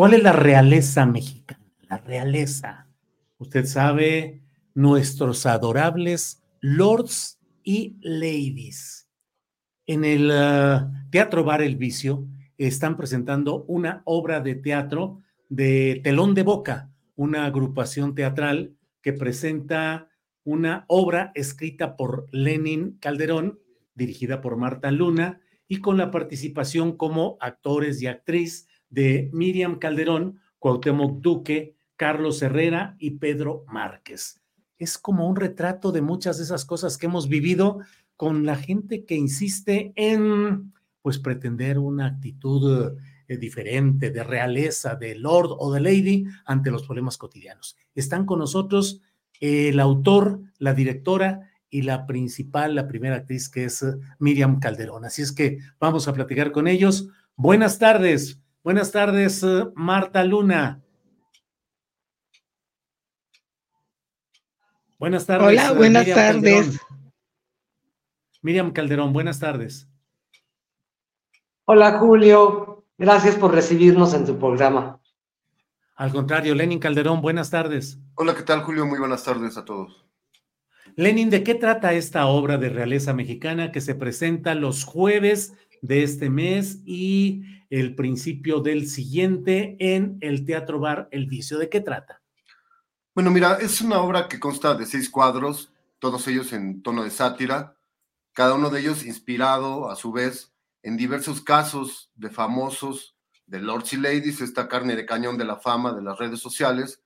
¿cuál es la realeza mexicana? La realeza. Usted sabe, nuestros adorables lords y ladies. En el uh, Teatro Bar El Vicio están presentando una obra de teatro de Telón de Boca, una agrupación teatral que presenta una obra escrita por Lenin Calderón, dirigida por Marta Luna, y con la participación como actores y actriz de Miriam Calderón, Cuauhtémoc Duque, Carlos Herrera y Pedro Márquez. Es como un retrato de muchas de esas cosas que hemos vivido con la gente que insiste en, pues, pretender una actitud eh, diferente, de realeza, de lord o de lady ante los problemas cotidianos. Están con nosotros el autor, la directora y la principal, la primera actriz, que es eh, Miriam Calderón. Así es que vamos a platicar con ellos. Buenas tardes, buenas tardes, eh, Marta Luna. Buenas tardes. Hola, eh, buenas Miriam tardes. Calderón. Miriam Calderón, buenas tardes. Hola Julio, gracias por recibirnos en tu programa. Al contrario, Lenin Calderón, buenas tardes. Hola, ¿qué tal Julio? Muy buenas tardes a todos. Lenin, ¿de qué trata esta obra de realeza mexicana que se presenta los jueves de este mes y el principio del siguiente en el Teatro Bar El Vicio? ¿De qué trata? Bueno, mira, es una obra que consta de seis cuadros, todos ellos en tono de sátira, cada uno de ellos inspirado a su vez en diversos casos de famosos, de lords y ladies, esta carne de cañón de la fama de las redes sociales,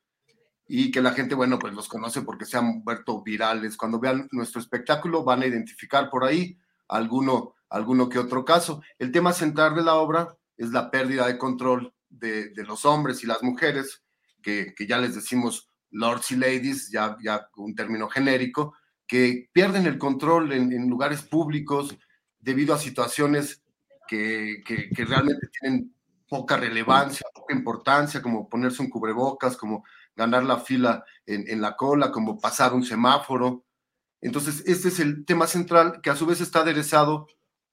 y que la gente, bueno, pues los conoce porque se han vuelto virales. Cuando vean nuestro espectáculo van a identificar por ahí alguno, alguno que otro caso. El tema central de la obra es la pérdida de control de, de los hombres y las mujeres, que, que, ya les decimos lords y ladies, ya, ya un término genérico, que pierden el control en, lugares públicos debido a situaciones que, que, que realmente tienen poca relevancia, poca importancia, como ponerse un cubrebocas, como ganar la fila en, en, la cola, como pasar un semáforo. Entonces, este es el tema central que a su vez está aderezado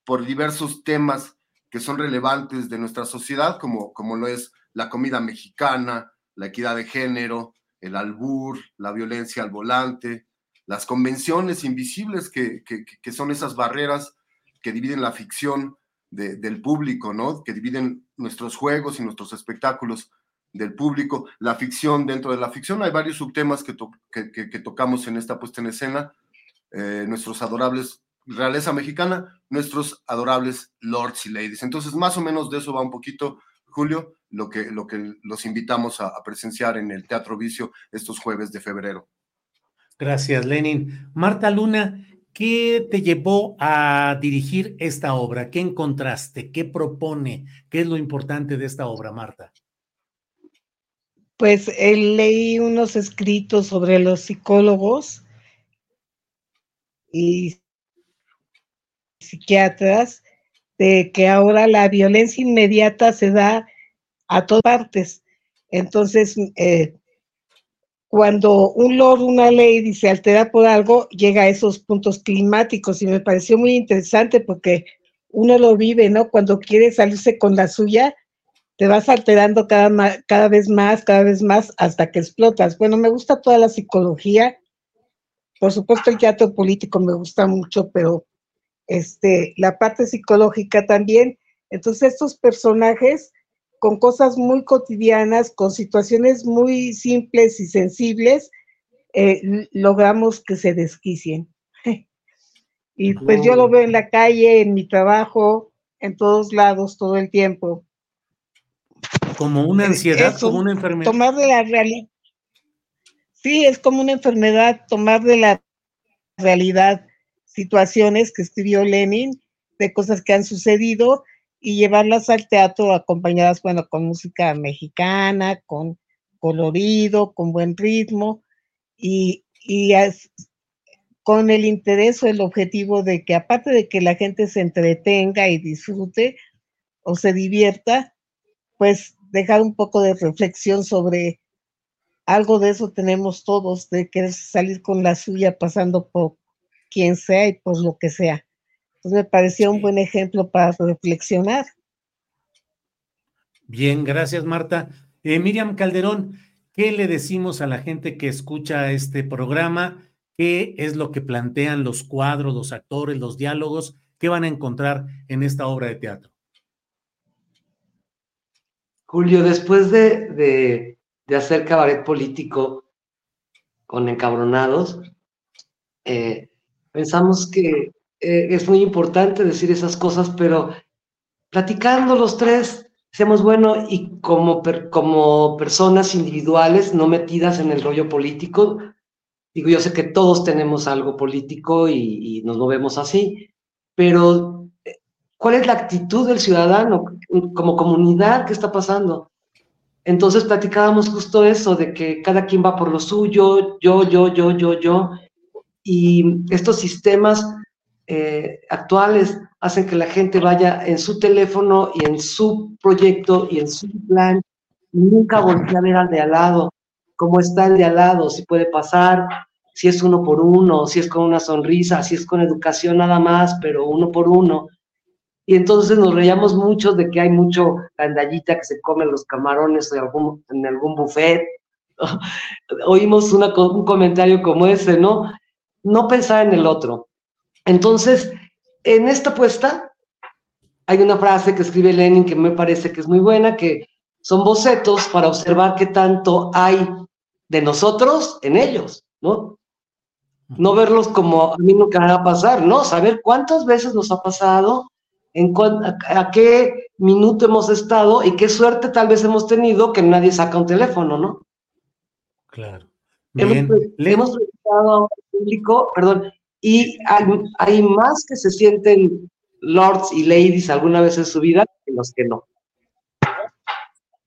por diversos temas que son relevantes de nuestra sociedad, como, como lo es la comida mexicana, la equidad de género, el albur, la violencia al volante, las convenciones invisibles que, que, son esas barreras que dividen la ficción del público, ¿no? Que dividen nuestros juegos y nuestros espectáculos del público, la ficción dentro de la ficción. Hay varios subtemas que, que, tocamos en esta puesta en escena. Eh, nuestros adorables realeza mexicana, nuestros adorables lords y ladies. Entonces, más o menos de eso va un poquito, Julio, lo que, lo que los invitamos a presenciar en el Teatro Vicio estos jueves de febrero. Gracias, Lenin. Marta Luna, ¿Qué te llevó a dirigir esta obra? ¿Qué encontraste? ¿Qué propone? ¿Qué es lo importante de esta obra, Marta? Pues eh, leí unos escritos sobre los psicólogos y psiquiatras de que ahora la violencia inmediata se da a todas partes. Entonces, eh, cuando un lord, una ley se altera por algo, llega a esos puntos climáticos y me pareció muy interesante porque uno lo vive, ¿no? Cuando quiere salirse con la suya, te vas alterando cada, cada vez más, cada vez más, hasta que explotas. Bueno, me gusta toda la psicología. Por supuesto, el teatro político me gusta mucho, pero este, la parte psicológica también. Entonces, estos personajes con cosas muy cotidianas, con situaciones muy simples y sensibles, eh, logramos que se desquicien. y pues yo lo veo en la calle, en mi trabajo, en todos lados, todo el tiempo. Como una ansiedad, como una enfermedad. Tomar de la realidad. Sí, es como una enfermedad, tomar de la realidad situaciones que escribió Lenin, de cosas que han sucedido y llevarlas al teatro acompañadas, bueno, con música mexicana, con colorido, con buen ritmo y, con el interés o el objetivo de que aparte de que la gente se entretenga y disfrute o se divierta, pues dejar un poco de reflexión sobre algo de eso tenemos todos, de querer salir con la suya pasando por quien sea y por lo que sea. Entonces me parecía un buen ejemplo para reflexionar. Bien, gracias Marta. Eh, Miriam Calderón, ¿qué le decimos a la gente que escucha este programa? ¿Qué es lo que plantean los cuadros, los actores, los diálogos? ¿Qué van a encontrar en esta obra de teatro? Julio, después de, hacer cabaret político con encabronados, eh, pensamos que eh, es muy importante decir esas cosas, pero platicando los tres, seamos bueno, y como, como personas individuales, no metidas en el rollo político, digo, yo sé que todos tenemos algo político y, y nos movemos así, pero eh, ¿cuál es la actitud del ciudadano como comunidad? ¿Qué está pasando? Entonces platicábamos justo eso, de que cada quien va por lo suyo, yo, yo, yo, yo, yo, y estos sistemas eh, actuales hacen que la gente vaya en su teléfono y en su proyecto y en su plan, nunca voltea a ver al de al lado, cómo está el de al lado, si puede pasar, si es uno por uno, si es con una sonrisa, si es con educación nada más, pero uno por uno. Y entonces nos reíamos mucho de que hay mucho gandallita que se come los camarones en algún, en algún buffet. Oímos un comentario como ese, ¿no? No pensar en el otro, entonces, en esta puesta hay una frase que escribe Lenin que me parece que es muy buena, que son bocetos para observar qué tanto hay de nosotros en ellos, ¿no? No verlos como a mí nunca va a pasar, ¿no? Saber cuántas veces nos ha pasado, en a, qué minuto hemos estado y qué suerte tal vez hemos tenido que nadie saca un teléfono, ¿no? Claro. Bien. Hemos, hemos público, perdón, y hay, más que se sienten lords y ladies alguna vez en su vida que los que no.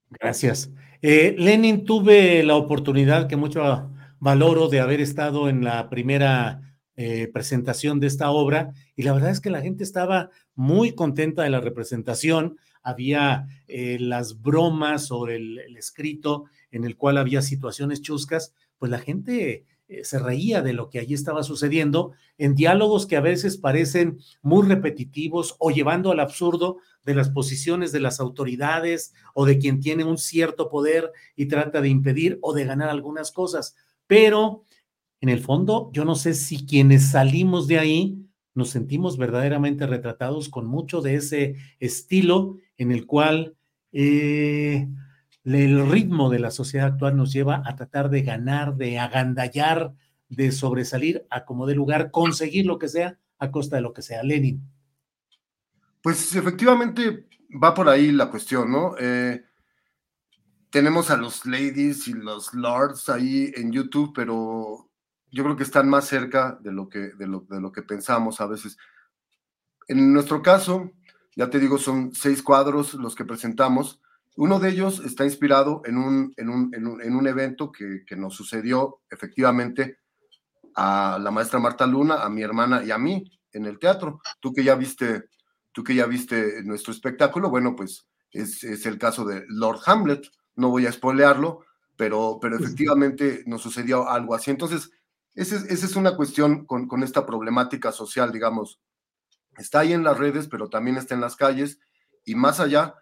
Gracias. Eh, Lenin, tuve la oportunidad que mucho valoro de haber estado en la primera eh, presentación de esta obra y la verdad es que la gente estaba muy contenta de la representación. Había eh, las bromas sobre el, escrito en el cual había situaciones chuscas, pues la gente eh, se reía de lo que allí estaba sucediendo en diálogos que a veces parecen muy repetitivos o llevando al absurdo de las posiciones de las autoridades o de quien tiene un cierto poder y trata de impedir o de ganar algunas cosas. Pero en el fondo, yo no sé si quienes salimos de ahí nos sentimos verdaderamente retratados con mucho de ese estilo en el cual eh, el ritmo de la sociedad actual nos lleva a tratar de ganar, de agandallar, de sobresalir a como de lugar, conseguir lo que sea a costa de lo que sea. Lenin. Pues efectivamente va por ahí la cuestión, ¿no? Eh, tenemos a los ladies y los lords ahí en YouTube, pero yo creo que están más cerca de lo que, de lo, de lo que pensamos a veces. En nuestro caso, ya te digo, son seis cuadros los que presentamos. Uno de ellos está inspirado en un, en un, en un, evento que, que, nos sucedió efectivamente a la maestra Marta Luna, a mi hermana y a mí en el teatro. Tú que ya viste, tú que ya viste nuestro espectáculo, bueno, pues es, es el caso de Lord Hamlet. No voy a spoilearlo, pero, pero efectivamente nos sucedió algo así. Entonces, esa es, esa es una cuestión con, con esta problemática social, digamos. Está ahí en las redes, pero también está en las calles y más allá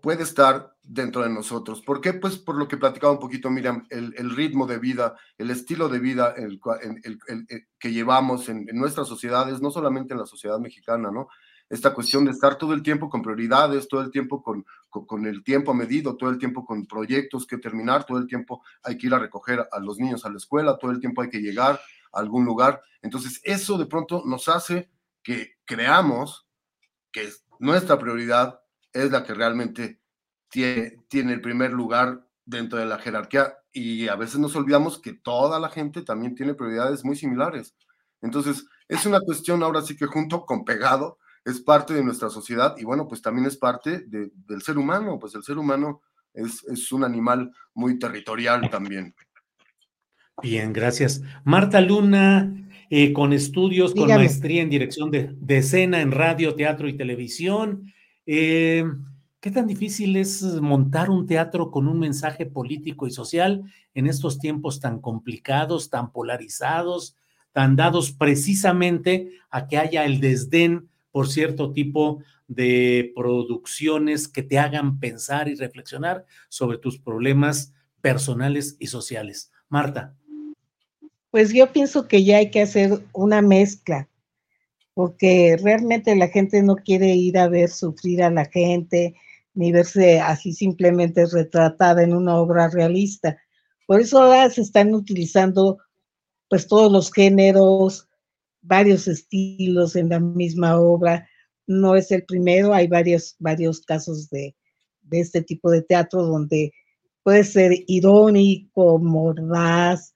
puede estar dentro de nosotros. ¿Por qué? Pues por lo que platicaba un poquito, Miriam, el, ritmo de vida, el estilo de vida el, que llevamos en, en, nuestras sociedades, no solamente en la sociedad mexicana, ¿no? Esta cuestión de estar todo el tiempo con prioridades, todo el tiempo con, con, con, el tiempo medido, todo el tiempo con proyectos que terminar, todo el tiempo hay que ir a recoger a los niños a la escuela, todo el tiempo hay que llegar a algún lugar. Entonces, eso de pronto nos hace que creamos que nuestra prioridad es la que realmente tiene, tiene el primer lugar dentro de la jerarquía y a veces nos olvidamos que toda la gente también tiene prioridades muy similares. Entonces, es una cuestión ahora sí que junto con pegado es parte de nuestra sociedad y bueno, pues también es parte de, del ser humano, pues el ser humano es, es un animal muy territorial también. Bien, gracias. Marta Luna, eh, con estudios, Dígame. con maestría en dirección de, de, escena en radio, teatro y televisión. Eh, ¿Qué tan difícil es montar un teatro con un mensaje político y social en estos tiempos tan complicados, tan polarizados, tan dados precisamente a que haya el desdén por cierto tipo de producciones que te hagan pensar y reflexionar sobre tus problemas personales y sociales? Marta. Pues yo pienso que ya hay que hacer una mezcla, porque realmente la gente no quiere ir a ver sufrir a la gente, ni verse así simplemente retratada en una obra realista. Por eso ahora se están utilizando pues todos los géneros, varios estilos en la misma obra. No es el primero, hay varios, varios casos de, de este tipo de teatro donde puede ser irónico, mordaz,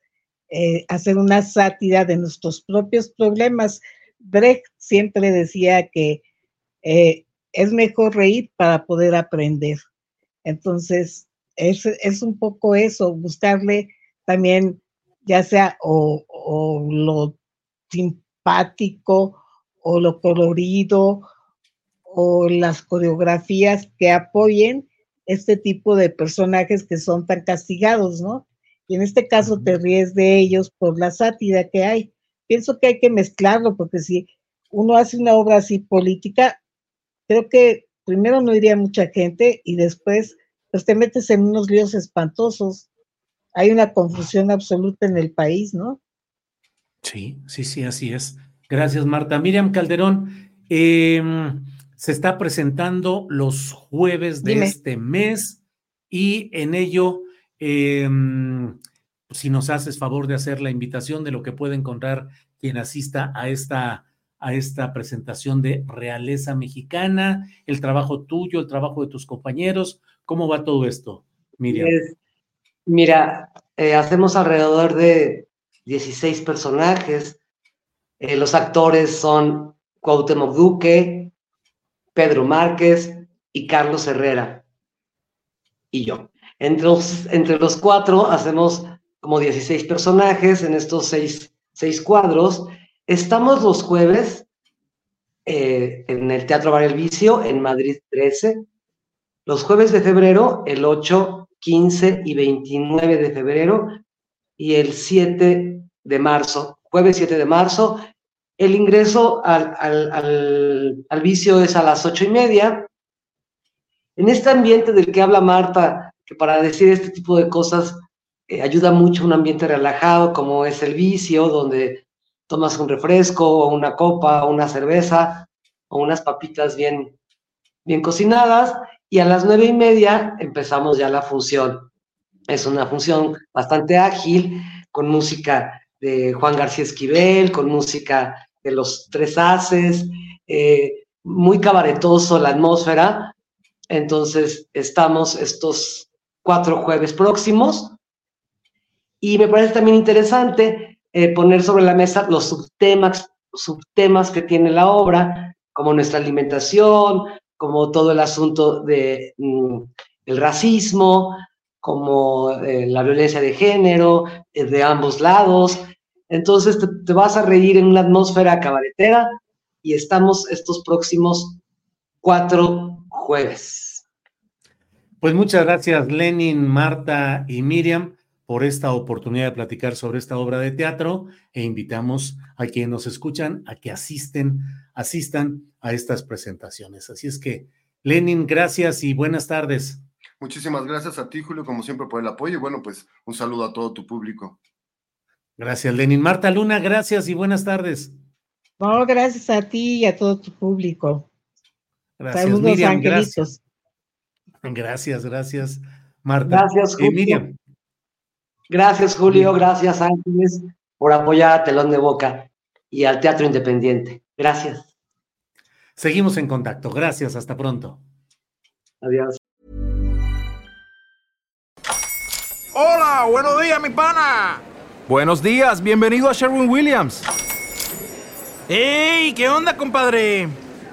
eh, hacer una sátira de nuestros propios problemas. Brecht siempre decía que eh, es mejor reír para poder aprender. Entonces, es, es, un poco eso, buscarle también, ya sea o, o lo simpático o lo colorido o las coreografías que apoyen este tipo de personajes que son tan castigados, ¿no? Y en este caso te ríes de ellos por la sátira que hay. Pienso que hay que mezclarlo, porque si uno hace una obra así política, creo que primero no iría mucha gente y después pues te metes en unos líos espantosos. Hay una confusión absoluta en el país, ¿no? Sí, sí, sí, así es. Gracias, Marta. Miriam Calderón, eh, se está presentando los jueves de Dime. este mes y en ello eh, si nos haces favor de hacer la invitación de lo que puede encontrar quien asista a esta, a esta presentación de realeza mexicana, el trabajo tuyo, el trabajo de tus compañeros, ¿cómo va todo esto, Miriam? Pues, mira, eh, hacemos alrededor de 16 personajes. Eh, los actores son Cuauhtémoc Duque, Pedro Márquez y Carlos Herrera. Y yo. Entre los, entre los cuatro hacemos como 16 personajes en estos seis, seis cuadros. Estamos los jueves eh, en el Teatro Bar El Vicio, en Madrid 13. Los jueves de febrero, el 8, 15 y 29 de febrero. Y el 7 de marzo, jueves 7 de marzo. El ingreso al, al, al, al vicio es a las 8 y media. En este ambiente del que habla Marta, que para decir este tipo de cosas eh, ayuda mucho un ambiente relajado como es el vicio, donde tomas un refresco o una copa o una cerveza o unas papitas bien, bien cocinadas y a las nueve y media empezamos ya la función. Es una función bastante ágil, con música de Juan García Esquivel, con música de los Tres Haces, eh, muy cabaretoso la atmósfera. Entonces, estamos estos cuatro jueves próximos. Y me parece también interesante eh, poner sobre la mesa los subtemas, subtemas que tiene la obra, como nuestra alimentación, como todo el asunto de mm, el racismo, como eh, la violencia de género, eh, de ambos lados. Entonces te, vas a reír en una atmósfera cabaretera y estamos estos próximos cuatro jueves. Pues muchas gracias, Lenin, Marta y Miriam, por esta oportunidad de platicar sobre esta obra de teatro e invitamos a quienes nos escuchan a que asisten, asistan a estas presentaciones. Así es que, Lenin, gracias y buenas tardes. Muchísimas gracias a ti, Julio, como siempre, por el apoyo. Y bueno, pues un saludo a todo tu público. Gracias, Lenin. Marta Luna, gracias y buenas tardes. No, gracias a ti y a todo tu público. Gracias, Miriam. Gracias. gracias, gracias, Marta. Gracias, eh, Julio. Miriam. Gracias, Julio. Gracias, Ángeles, por apoyar a Telón de Boca y al Teatro Independiente. Gracias. Seguimos en contacto. Gracias. Hasta pronto. Adiós. Hola, buenos días, mi pana. Buenos días, bienvenido a Sherwin Williams. ¡Ey! ¿Qué onda, compadre?